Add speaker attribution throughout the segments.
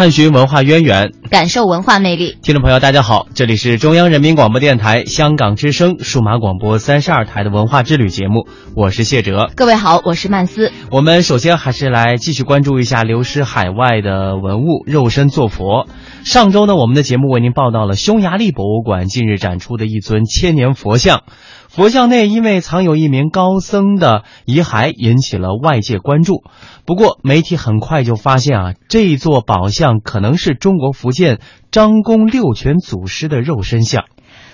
Speaker 1: 探寻文化渊源，
Speaker 2: 感受文化魅力。
Speaker 1: 听众朋友，大家好，这里是中央人民广播电台香港之声数码广播三十二台的文化之旅节目，我是谢哲。
Speaker 2: 各位好，我是曼斯。
Speaker 1: 我们首先还是来继续关注一下流失海外的文物——肉身坐佛。上周呢，我们的节目为您报道了匈牙利博物馆近日展出的一尊千年佛像。佛像内因为藏有一名高僧的遗骸，引起了外界关注。不过，媒体很快就发现啊，这座宝像可能是中国福建张公六全祖师的肉身像。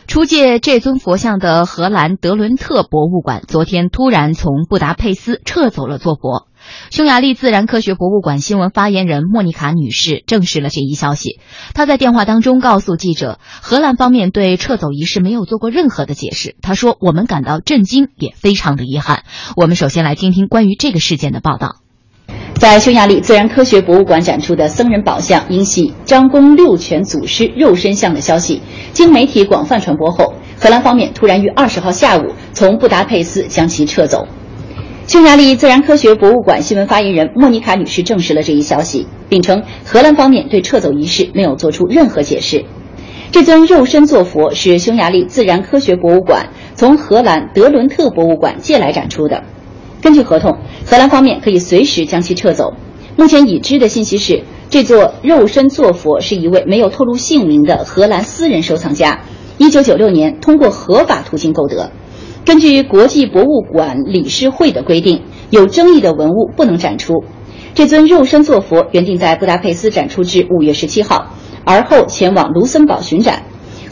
Speaker 2: 出借这尊佛像的荷兰德伦特博物馆昨天突然从布达佩斯撤走了坐佛。匈牙利自然科学博物馆新闻发言人莫妮卡女士证实了这一消息。她在电话当中告诉记者，荷兰方面对撤走仪式没有做过任何的解释。她说：“我们感到震惊，也非常的遗憾。”我们首先来听听关于这个事件的报道。
Speaker 3: 在匈牙利自然科学博物馆展出的僧人宝像因系张公六全祖师肉身像的消息，经媒体广泛传播后，荷兰方面突然于二十号下午从布达佩斯将其撤走。匈牙利自然科学博物馆新闻发言人莫妮卡女士证实了这一消息，并称荷兰方面对撤走仪式没有做出任何解释。这尊肉身坐佛是匈牙利自然科学博物馆从荷兰德伦特博物馆借来展出的。根据合同，荷兰方面可以随时将其撤走。目前已知的信息是，这座肉身坐佛是一位没有透露姓名的荷兰私人收藏家，一九九六年通过合法途径购得。根据国际博物馆理事会的规定，有争议的文物不能展出。这尊肉身坐佛原定在布达佩斯展出至五月十七号，而后前往卢森堡巡展。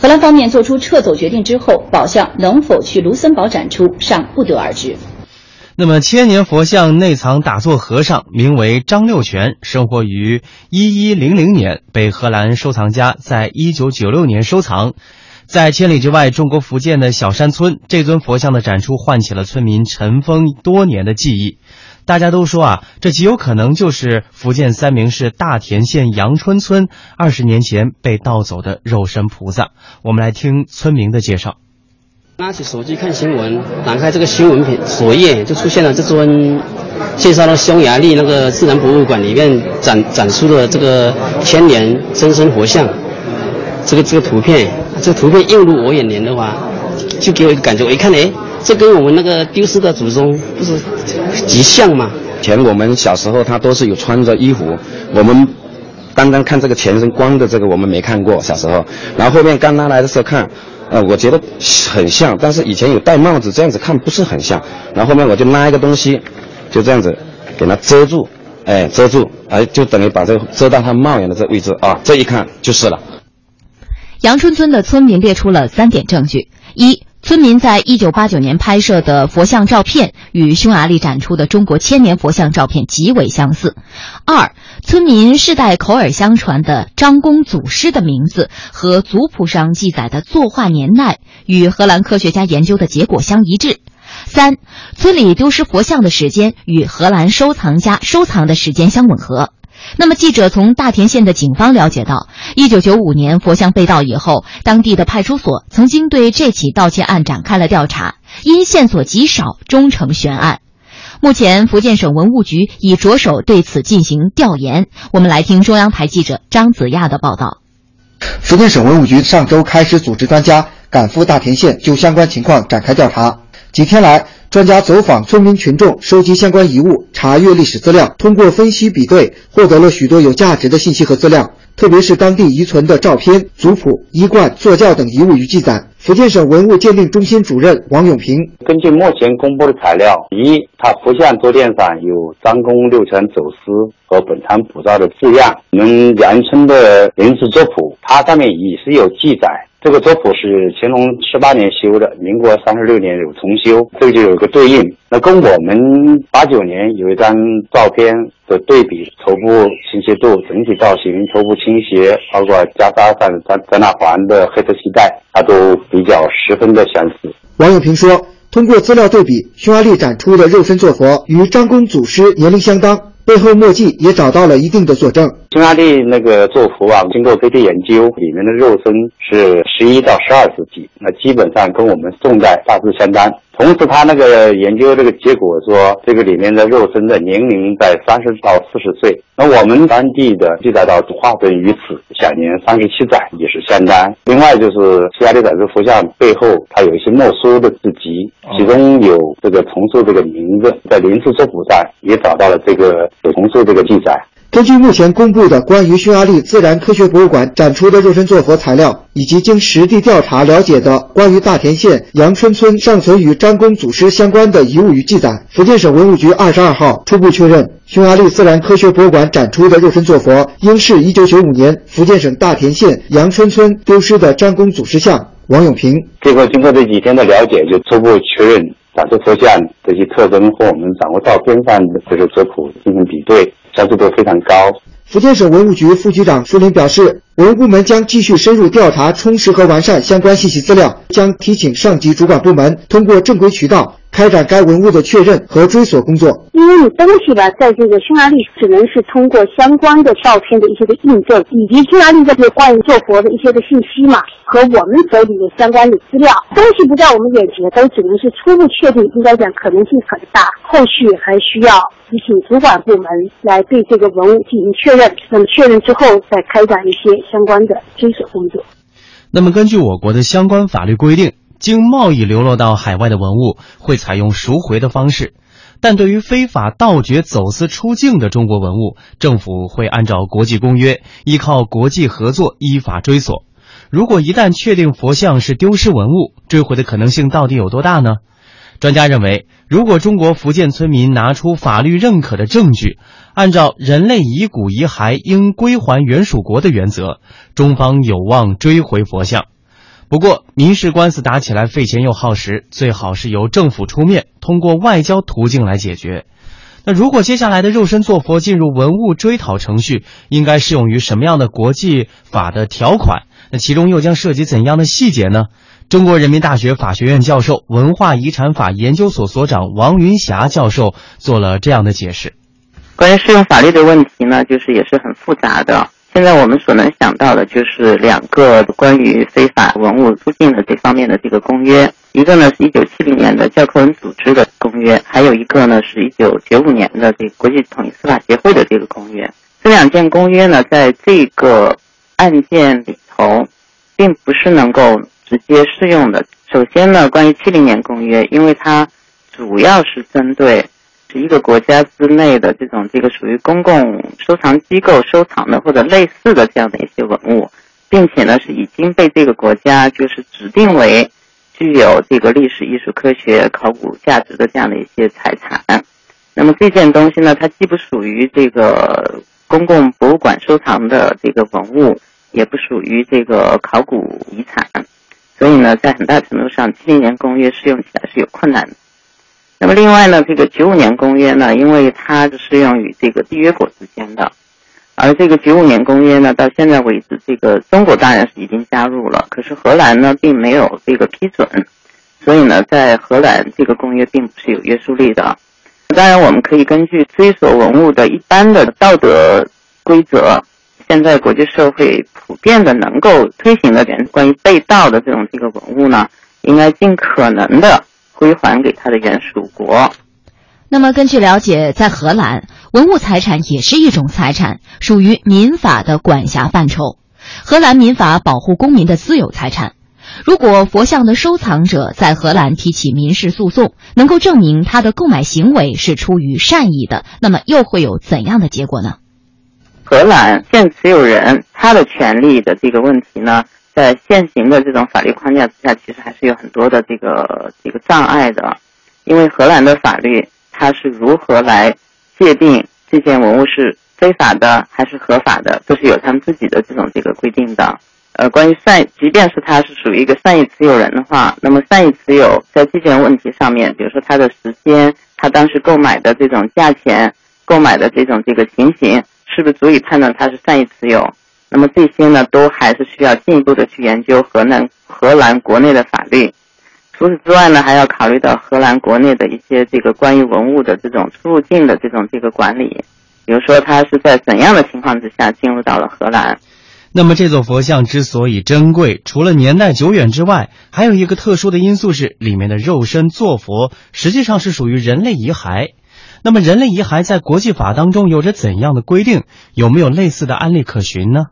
Speaker 3: 荷兰方面做出撤走决定之后，宝像能否去卢森堡展出尚不得而知。
Speaker 1: 那么，千年佛像内藏打坐和尚，名为张六全，生活于一一零零年，被荷兰收藏家在一九九六年收藏。在千里之外，中国福建的小山村，这尊佛像的展出唤起了村民尘封多年的记忆。大家都说啊，这极有可能就是福建三明市大田县阳春村二十年前被盗走的肉身菩萨。我们来听村民的介绍。
Speaker 4: 拿起手机看新闻，打开这个新闻首页，就出现了这尊介绍了匈牙利那个自然博物馆里面展展出的这个千年真身佛像。这个这个图片，这图片映入我眼帘的话，就给我一个感觉。我一看，哎，这跟我们那个丢失的祖宗不是极像吗？
Speaker 5: 以前我们小时候他都是有穿着衣服，我们单单看这个全身光的这个我们没看过小时候，然后后面刚拿来的时候看。呃，我觉得很像，但是以前有戴帽子，这样子看不是很像。然后后面我就拉一个东西，就这样子给它遮住，哎，遮住，哎，就等于把这个遮到它帽檐的这位置啊，这一看就是了。
Speaker 2: 阳春村的村民列出了三点证据：一、村民在一九八九年拍摄的佛像照片与匈牙利展出的中国千年佛像照片极为相似；二、村民世代口耳相传的张公祖师的名字和族谱上记载的作画年代与荷兰科学家研究的结果相一致；三、村里丢失佛像的时间与荷兰收藏家收藏的时间相吻合。那么，记者从大田县的警方了解到，一九九五年佛像被盗以后，当地的派出所曾经对这起盗窃案展开了调查，因线索极少，终成悬案。目前，福建省文物局已着手对此进行调研。我们来听中央台记者张子亚的报道。
Speaker 6: 福建省文物局上周开始组织专家赶赴大田县，就相关情况展开调查。几天来，专家走访村民群众，收集相关遗物，查阅历史资料，通过分析比对，获得了许多有价值的信息和资料，特别是当地遗存的照片、族谱、衣冠、坐轿等遗物与记载。福建省文物鉴定中心主任王永平：
Speaker 7: 根据目前公布的材料，一，它佛像坐垫上有“张公六全走私”和“本堂普照”的字样。我们阳春的临时族谱，它上面也是有记载。这个族谱是乾隆十八年修的，民国三十六年有重修，这个就有一个对应。那跟我们八九年有一张照片的对比，头部倾斜度、整体造型、头部倾斜，包括袈裟上展展那环的黑色系带，它都比较十分的相似。
Speaker 6: 王永平说，通过资料对比，匈牙利展出的肉身坐佛与张公祖师年龄相当，背后墨迹也找到了一定的佐证。
Speaker 7: 匈牙利那个作服啊，经过飞地研究，里面的肉身是十一到十二世纪，那基本上跟我们宋代大致相当。同时，他那个研究这个结果说，这个里面的肉身的年龄在三十到四十岁。那我们当地的记载到化身于此，享年三十七载，也是相当。另外就是匈牙利展示佛像背后，它有一些墨书的字迹，其中有这个重塑这个名字，在临时作谱上也找到了这个有重塑这个记载。
Speaker 6: 根据目前公布的关于匈牙利自然科学博物馆展出的肉身坐佛材料，以及经实地调查了解的关于大田县阳春村尚存与张公祖师相关的遗物与记载，福建省文物局二十二号初步确认，匈牙利自然科学博物馆展出的肉身坐佛应是一九九五年福建省大田县阳春村丢失的张公祖师像。王永平，
Speaker 7: 这个经过这几天的了解，就初步确认展示佛像这些特征和我们掌握照片上的这个族谱进行比对。相似度非常高。
Speaker 6: 福建省文物局副局长舒林表示，文物部门将继续深入调查、充实和完善相关信息资料，将提请上级主管部门通过正规渠道。开展该文物的确认和追索工作。
Speaker 8: 因为你东西吧，在这个匈牙利只能是通过相关的照片的一些的印证，以及匈牙利这些关于做佛的一些的信息嘛，和我们手里的相关的资料，东西不在我们眼前，都只能是初步确定。应该讲可能性很大，后续还需要提请主管部门来对这个文物进行确认。那么确认之后，再开展一些相关的追索工作。
Speaker 1: 那么根据我国的相关法律规定。经贸易流落到海外的文物会采用赎回的方式，但对于非法盗掘、走私出境的中国文物，政府会按照国际公约，依靠国际合作依法追索。如果一旦确定佛像是丢失文物，追回的可能性到底有多大呢？专家认为，如果中国福建村民拿出法律认可的证据，按照人类遗骨遗骸应归还原属国的原则，中方有望追回佛像。不过，民事官司打起来费钱又耗时，最好是由政府出面，通过外交途径来解决。那如果接下来的肉身坐佛进入文物追讨程序，应该适用于什么样的国际法的条款？那其中又将涉及怎样的细节呢？中国人民大学法学院教授、文化遗产法研究所所长王云霞教授做了这样的解释：
Speaker 9: 关于适用法律的问题呢，就是也是很复杂的。现在我们所能想到的就是两个关于非法文物出境的这方面的这个公约，一个呢是一九七零年的教科文组织的公约，还有一个呢是一九九五年的这国际统一司法协会的这个公约。这两件公约呢，在这个案件里头，并不是能够直接适用的。首先呢，关于七零年公约，因为它主要是针对。一个国家之内的这种这个属于公共收藏机构收藏的或者类似的这样的一些文物，并且呢是已经被这个国家就是指定为具有这个历史、艺术、科学、考古价值的这样的一些财产。那么这件东西呢，它既不属于这个公共博物馆收藏的这个文物，也不属于这个考古遗产，所以呢，在很大程度上，七零年公约适用起来是有困难的。那么另外呢，这个九五年公约呢，因为它是适用于这个缔约国之间的，而这个九五年公约呢，到现在为止，这个中国当然是已经加入了，可是荷兰呢并没有这个批准，所以呢，在荷兰这个公约并不是有约束力的。当然，我们可以根据追索文物的一般的道德规则，现在国际社会普遍的能够推行的点，关于被盗的这种这个文物呢，应该尽可能的。归还给他的原属国。
Speaker 2: 那么，根据了解，在荷兰，文物财产也是一种财产，属于民法的管辖范畴。荷兰民法保护公民的私有财产。如果佛像的收藏者在荷兰提起民事诉讼，能够证明他的购买行为是出于善意的，那么又会有怎样的结果呢？
Speaker 9: 荷兰现持有人他的权利的这个问题呢？在现行的这种法律框架之下，其实还是有很多的这个这个障碍的，因为荷兰的法律它是如何来界定这件文物是非法的还是合法的，都是有他们自己的这种这个规定的。呃，关于善，即便是他是属于一个善意持有人的话，那么善意持有在这件问题上面，比如说他的时间，他当时购买的这种价钱，购买的这种这个情形，是不是足以判断它是善意持有？那么这些呢，都还是需要进一步的去研究荷兰荷兰国内的法律。除此之外呢，还要考虑到荷兰国内的一些这个关于文物的这种出入境的这种这个管理。比如说它是在怎样的情况之下进入到了荷兰。
Speaker 1: 那么这座佛像之所以珍贵，除了年代久远之外，还有一个特殊的因素是，里面的肉身坐佛实际上是属于人类遗骸。那么人类遗骸在国际法当中有着怎样的规定？有没有类似的案例可循呢？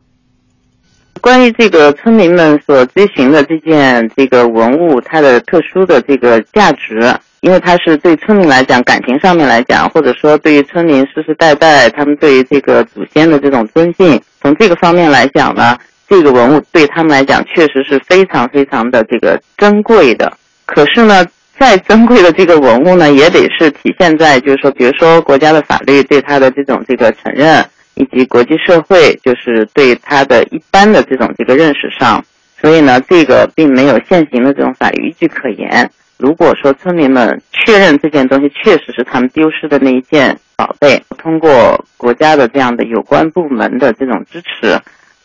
Speaker 9: 关于这个村民们所追寻的这件这个文物，它的特殊的这个价值。因为它是对村民来讲，感情上面来讲，或者说对于村民世世代代他们对于这个祖先的这种尊敬，从这个方面来讲呢，这个文物对他们来讲确实是非常非常的这个珍贵的。可是呢，再珍贵的这个文物呢，也得是体现在就是说，比如说国家的法律对它的这种这个承认，以及国际社会就是对它的一般的这种这个认识上。所以呢，这个并没有现行的这种法律依据可言。如果说村民们确认这件东西确实是他们丢失的那一件宝贝，通过国家的这样的有关部门的这种支持，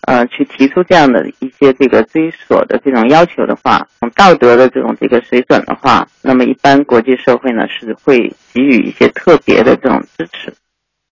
Speaker 9: 呃，去提出这样的一些这个追索的这种要求的话，道德的这种这个水准的话，那么一般国际社会呢是会给予一些特别的这种支持。